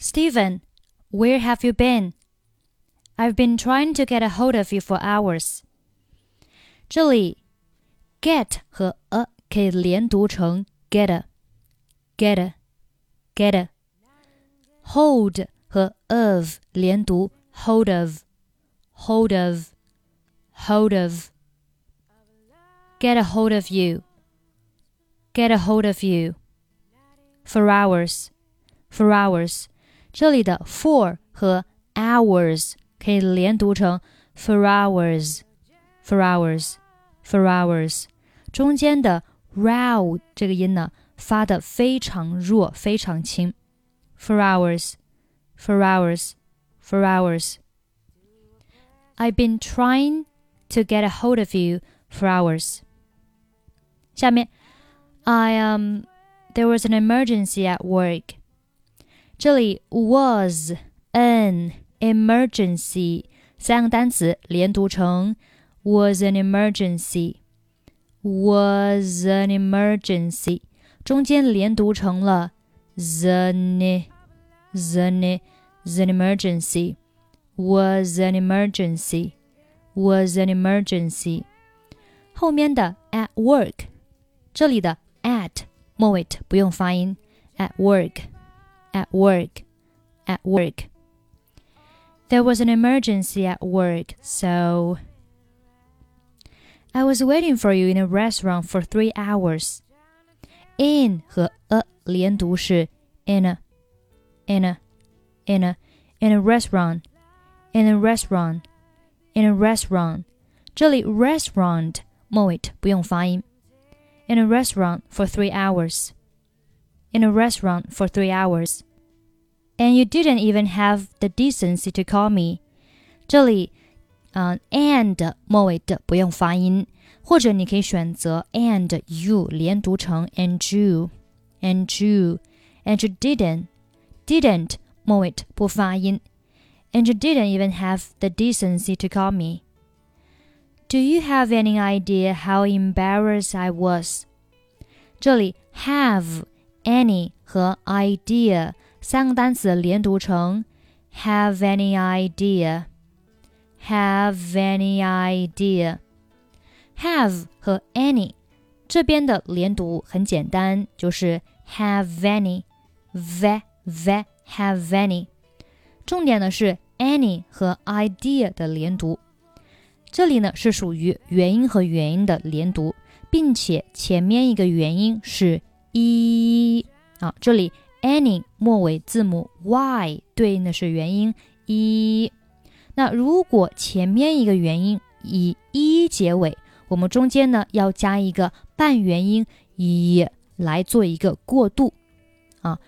Stephen, where have you been? I've been trying to get a hold of you for hours. 这里 get 和 a 可以连读成 get get get hold 和 of 连读 hold of hold of hold of get a hold of you get a hold of you for hours for hours 这里的 for 和 hours 可以连读成 for hours for hours for hours 中间的 row 这个音呢发的非常弱，非常轻。For hours, for hours, for hours. I've been trying to get a hold of you for hours. 下面，I um, there was an emergency at work. 这里 was an emergency 三个单词连读成 was an emergency was an emergency，中间连读成了 the ne the ne the emergency was an emergency was an emergency。后面的 at work，这里的 at 末尾不用发音，at work at work at work。There was an emergency at work, so I was waiting for you in a restaurant for three hours. In 和 a 连读是 in a in a in a in a restaurant in a restaurant in a restaurant。这里 restaurant 末尾不用发音。In a restaurant for three hours. In a restaurant for three hours. And you didn't even have the decency to call me. 这里嗯、uh,，and 末尾的不用发音，或者你可以选择 and you 连读成 and you and you and you didn't didn't 末尾不发音，and you didn't even have the decency to call me. Do you have any idea how embarrassed I was? 这里 have any 和 idea 三个单词连读成 have any idea have any idea? Have 和 any 这边的连读很简单，就是 have any, ve ve have any。重点的是 any 和 idea 的连读，这里呢是属于元音和元音的连读，并且前面一个元音是一啊，这里 any 末尾字母 y 对应的是元音一。那如果前面一个元音以一结尾，我们中间呢要加一个半元音一来做一个过渡啊，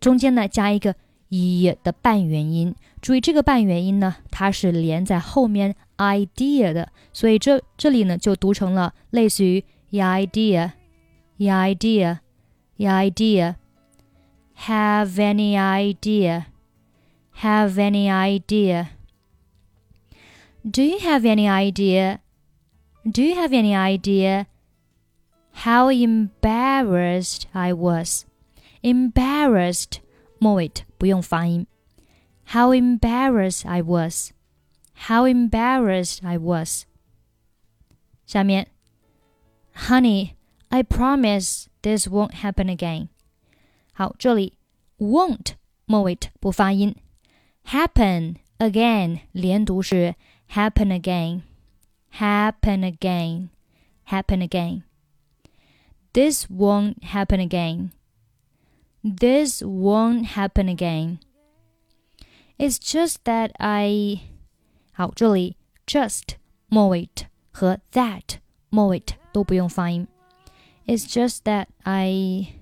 中间呢加一个一的半元音。注意这个半元音呢，它是连在后面 idea 的，所以这这里呢就读成了类似于 idea，idea idea，idea，idea，have any idea，have any idea。Do you have any idea? Do you have any idea how embarrassed I was? Embarrassed 末尾不用发音。How embarrassed I was. How embarrassed I was. 下面，Honey, I promise this won't happen again. 好，这里 won't 末尾不发音，happen again 连读是 happen again, happen again, happen again. This won't happen again. This won't happen again. It's just that I 好，这里 just 末尾和 that 末尾都不用发音。 It's just that I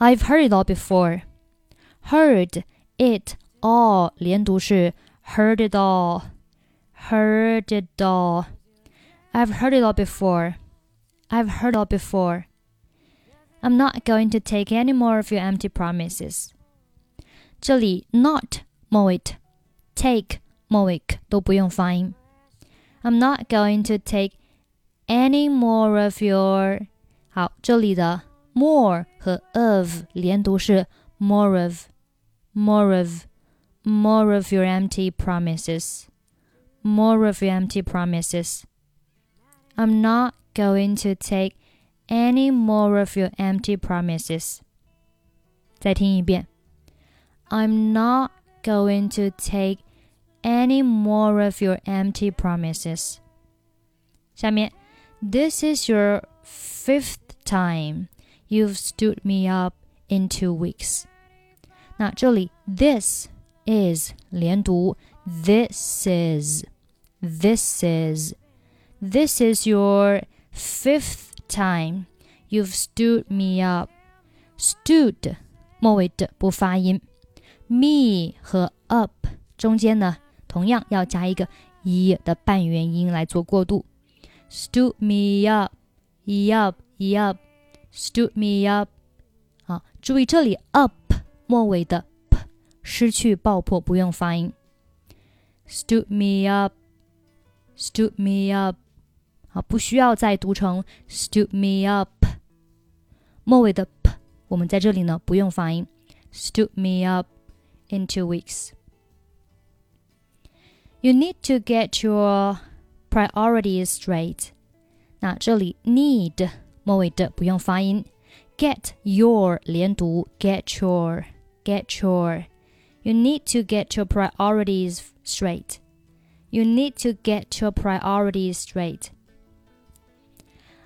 I've heard it all before. Heard it all 连读是 heard it all heard it all. I've heard it all before. I've heard it all before. I'm not going to take any more of your empty promises. 这里 not 末尾，take 末尾都不用发音。I'm not going to take any more of your 好，这里的 more 和 of 连读是 more of more of, more of your empty promises, more of your empty promises. I'm not going to take any more of your empty promises. 再听一遍. I'm not going to take any more of your empty promises. 下面, this is your fifth time you've stood me up in two weeks. 那这里 this is 连读，this is this is this is your fifth time you've stood me up. Stood 末尾的不发音，me 和 up 中间呢，同样要加一个 e 的半元音来做过渡。 Stood me up, up, up. Stood me up. 啊，注意这里 up 末尾的 p 失去爆破，不用发音。Stood me up, stood me up. 啊，不需要再读成 stood me up。末尾的 p 我们在这里呢不用发音。Stood me up in two weeks. You need to get your priorities straight. 那这里 need 末尾的不用发音，get your 连读，get your get your。You need to get your priorities straight. You need to get your priorities straight.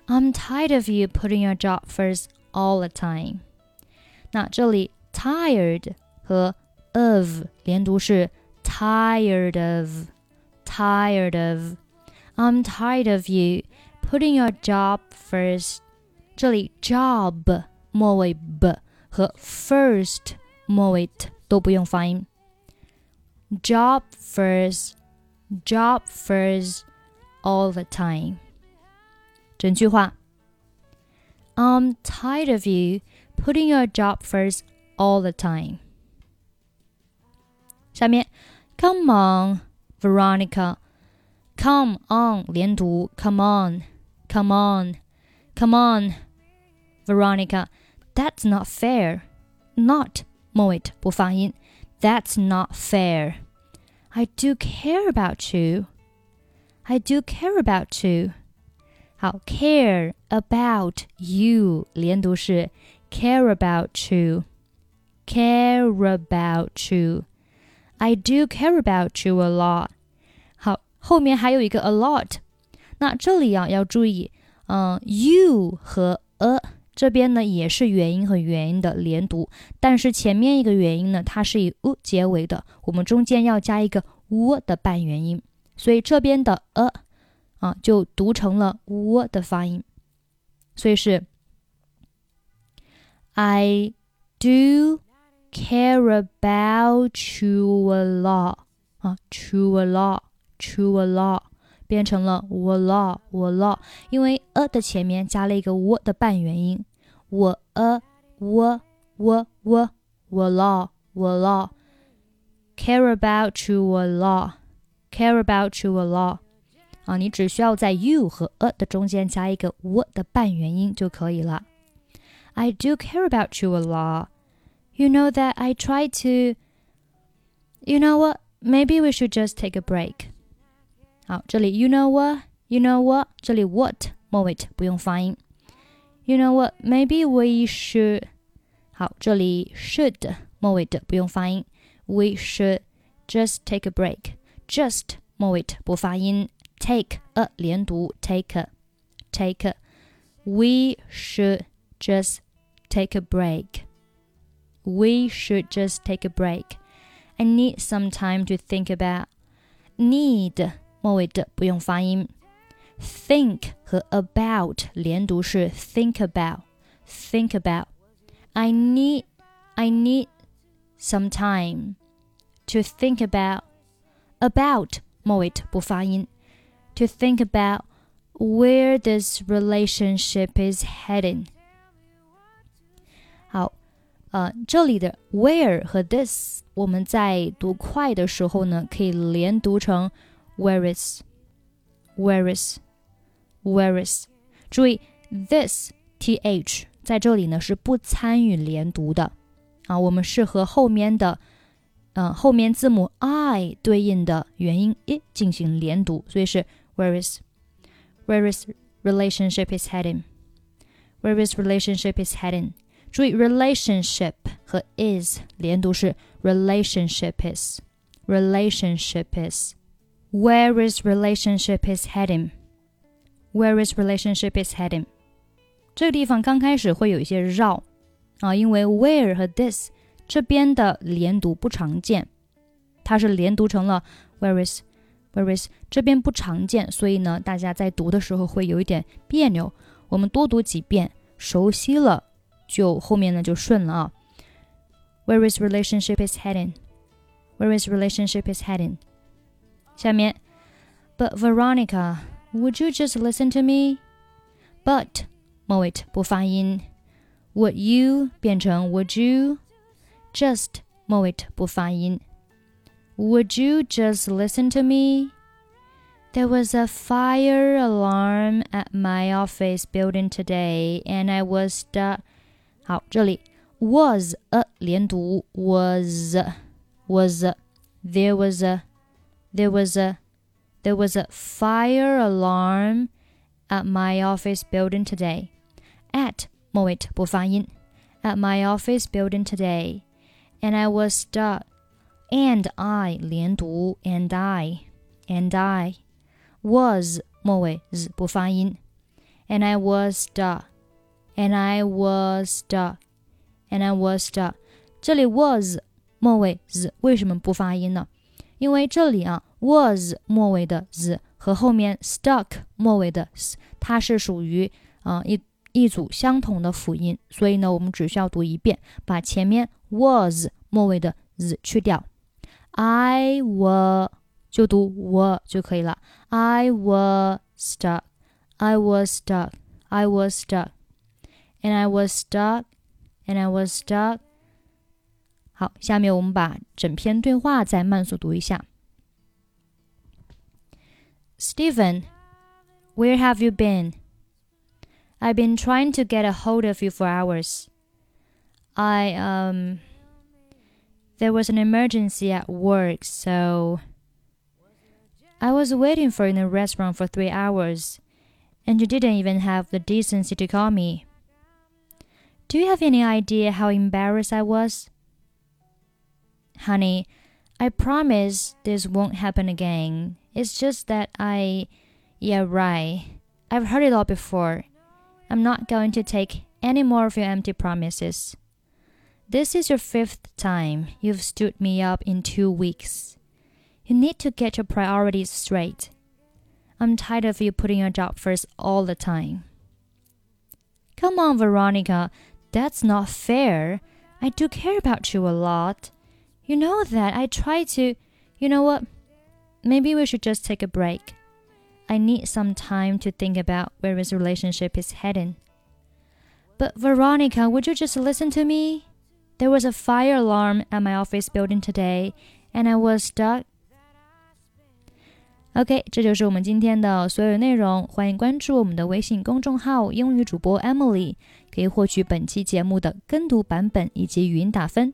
I'm tired of you putting your job first all the time. 那这里 tired 和 of 连读是 tired of, tired of. I'm tired of you putting your job first. 这里 job 末尾 b 和 first 末尾 t 都不用发音。Job first, job first, all the time. 整句话：I'm tired of you putting your job first all the time. 下面，Come on, Veronica. Come on 连读，Come on, come on, come on, Veronica. That's not fair. Not 末尾不发音。That's not fair. I do care about you. I do care about you. 好，care about you 连读是 care about you, care about you. I do care about you a lot. 后面还有一个 a lot。那这里啊要注意，嗯，you 和 a 这边呢也是元音和元音的连读，但是前面一个元音呢它是以 u 结尾的，我们中间要加一个 u 的半元音，所以这边的 a 啊，就读成了喔的发音，所以是 I do care about you a lot 啊，you a lot a lot 变成了我 lot 我 lot，因为 a 的前面加了一个喔的半元音，我 a 我我我我 lot 我 lot care about you a lot，care about you a lot。啊，你只需要在 you 和 a 的中间加一个 w 的半元音就可以了。I do care about you a lot. You know that I try to. You know what? Maybe we should just take a break. 好，这里 you know what? You know what? 这里 what 末尾不用发音。You know what? Maybe we should. 好，这里 should 末尾的不用发音。We should just take a break. Just 末尾不发音。take a 连读，take a, take a. We should just take a break. We should just take a break. I need some time to think about. Need 末尾的不用发音。Think 和 about 连读是 think about, think about. I need, I need some time to think about. About 末尾不发音。to think about where this relationship is heading. 好，呃，这里的 where 和 this，我们在读快的时候呢，可以连读成 where is，where is，where is。注意 this th 在这里呢是不参与连读的啊，我们是和后面的 嗯后面字母 i 对应的元音 i 进行连读，所以是 where is where is relationship is heading where is relationship is heading。注意 relationship 和 is 连读是 relationship is relationship is where is relationship is heading where is relationship is heading。这个地方刚开始会有一些绕啊，因为 where 和 this 这边的连读不常见，它是连读成了 where is where is 这边不常见，所以呢，大家在读的时候会有一点别扭。我们多读几遍，熟悉了，就后面呢就顺了啊。Where is relationship is heading? Where is relationship is heading? 下面，But Veronica, would you just listen to me? But 末尾不发音，Would you 变成 Would you? Just 末尾不发音。Would you just listen to me? There was a fire alarm at my office building today, and I was stuck. 好，这里 was a 连读 was was there was a there was a there was a fire alarm at my office building today. At 末尾不发音。At my office building today, and I was stuck. And I 连读 and I and I was 末尾 z 不发音。And I was stuck. And I was stuck. And I was stuck. 这里 was 末尾 z 为什么不发音呢？ 因为这里啊 was 末尾的 z 和后面 stuck 末尾的 s，它是属于啊、一一组相同的辅音，所以呢，我们只需要读一遍，把前面 was 末尾的 z 去掉。I was 就读我就可以了。I was stuck. I was stuck. I was stuck. And I was stuck. And I was stuck. 好，下面我们把整篇对话再慢速读一下。Stephen, where have you been? I've been trying to get a hold of you for hours. I um there was an emergency at work, so I was waiting for you in the restaurant for three hours, and you didn't even have the decency to call me. Do you have any idea how embarrassed I was? Honey, I promise this won't happen again. It's just that I. Yeah, right. I've heard it all before. I'm not going to take any more of your empty promises. This is your fifth time you've stood me up in two weeks. You need to get your priorities straight. I'm tired of you putting your job first all the time. Come on, Veronica. That's not fair. I do care about you a lot. You know that I try to. You know what? Maybe we should just take a break. I need some time to think about where this relationship is heading. But Veronica, would you just listen to me? There was a fire alarm at my office building today, and I was stuck. OK，这就是我们今天的所有内容。欢迎关注我们的微信公众号“英语主播 Emily”，可以获取本期节目的跟读版本以及语音打分。